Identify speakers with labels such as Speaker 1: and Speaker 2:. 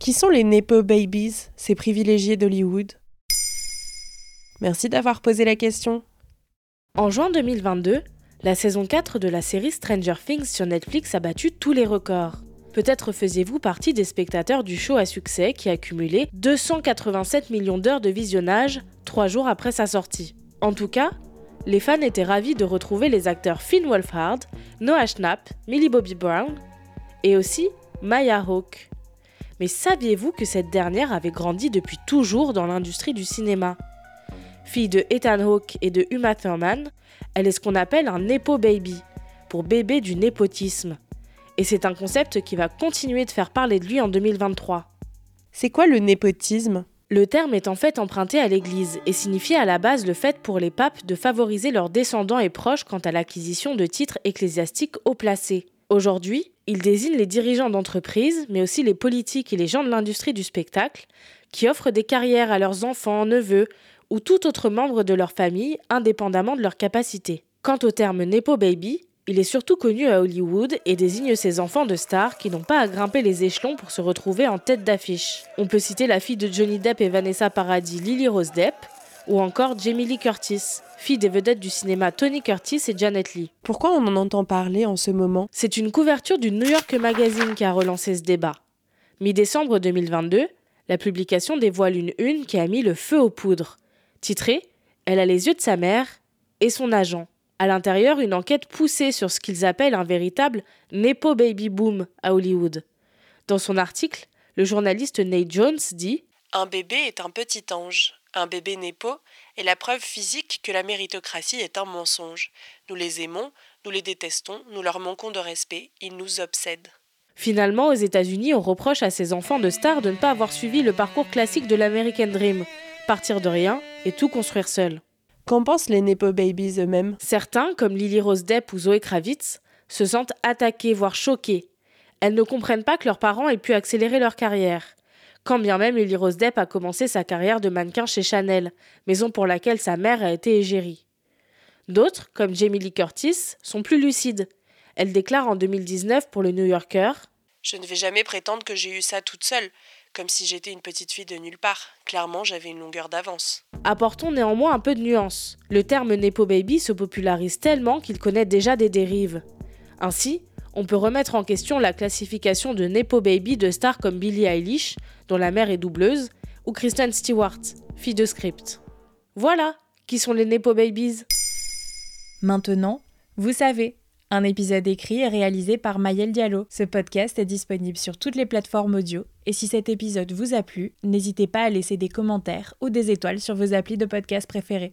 Speaker 1: Qui sont les Nepo Babies, ces privilégiés d'Hollywood? Merci d'avoir posé la question.
Speaker 2: En juin 2022, la saison 4 de la série Stranger Things sur Netflix a battu tous les records. Peut-être faisiez-vous partie des spectateurs du show à succès qui a cumulé 287 millions d'heures de visionnage trois jours après sa sortie. En tout cas, les fans étaient ravis de retrouver les acteurs Finn Wolfhard, Noah Schnapp, Millie Bobby Brown et aussi Maya Hawke. Mais saviez-vous que cette dernière avait grandi depuis toujours dans l'industrie du cinéma? Fille de Ethan Hawke et de Uma Thurman, elle est ce qu'on appelle un Nepo Baby, pour bébé du népotisme. Et c'est un concept qui va continuer de faire parler de lui en 2023.
Speaker 1: C'est quoi le népotisme?
Speaker 2: Le terme est en fait emprunté à l'Église et signifie à la base le fait pour les papes de favoriser leurs descendants et proches quant à l'acquisition de titres ecclésiastiques haut placés. Aujourd'hui, il désigne les dirigeants d'entreprises, mais aussi les politiques et les gens de l'industrie du spectacle, qui offrent des carrières à leurs enfants, neveux ou tout autre membre de leur famille, indépendamment de leurs capacités. Quant au terme Nepo Baby, il est surtout connu à Hollywood et désigne ces enfants de stars qui n'ont pas à grimper les échelons pour se retrouver en tête d'affiche. On peut citer la fille de Johnny Depp et Vanessa Paradis, Lily Rose Depp, ou encore Jamie Lee Curtis, fille des vedettes du cinéma Tony Curtis et Janet Lee.
Speaker 1: Pourquoi on en entend parler en ce moment?
Speaker 2: C'est une couverture du New York Magazine qui a relancé ce débat. Mi-décembre 2022, la publication dévoile une une qui a mis le feu aux poudres. Titrée Elle a les yeux de sa mère et son agent. À l'intérieur, une enquête poussée sur ce qu'ils appellent un véritable Nepo Baby Boom à Hollywood. Dans son article, le journaliste Nate Jones dit
Speaker 1: Un bébé est un petit ange. Un bébé Nepo est la preuve physique que la méritocratie est un mensonge. Nous les aimons, nous les détestons, nous leur manquons de respect, ils nous obsèdent.
Speaker 2: Finalement, aux États-Unis, on reproche à ces enfants de stars de ne pas avoir suivi le parcours classique de l'American Dream partir de rien et tout construire seul.
Speaker 1: Qu'en pensent les Nepo Babies eux-mêmes?
Speaker 2: Certains, comme Lily Rose Depp ou Zoé Kravitz, se sentent attaqués, voire choqués. Elles ne comprennent pas que leurs parents aient pu accélérer leur carrière. Quand bien même Lily Rose Depp a commencé sa carrière de mannequin chez Chanel, maison pour laquelle sa mère a été égérie. D'autres, comme Jamie Lee Curtis, sont plus lucides. Elle déclare en 2019 pour le New Yorker
Speaker 1: Je ne vais jamais prétendre que j'ai eu ça toute seule comme si j'étais une petite fille de nulle part. Clairement, j'avais une longueur d'avance.
Speaker 2: Apportons néanmoins un peu de nuance. Le terme Nepo Baby se popularise tellement qu'il connaît déjà des dérives. Ainsi, on peut remettre en question la classification de Nepo Baby de stars comme Billie Eilish, dont la mère est doubleuse, ou Kristen Stewart, fille de script. Voilà qui sont les Nepo Babies.
Speaker 3: Maintenant, vous savez. Un épisode écrit et réalisé par Mayel Diallo. Ce podcast est disponible sur toutes les plateformes audio. Et si cet épisode vous a plu, n'hésitez pas à laisser des commentaires ou des étoiles sur vos applis de podcast préférés.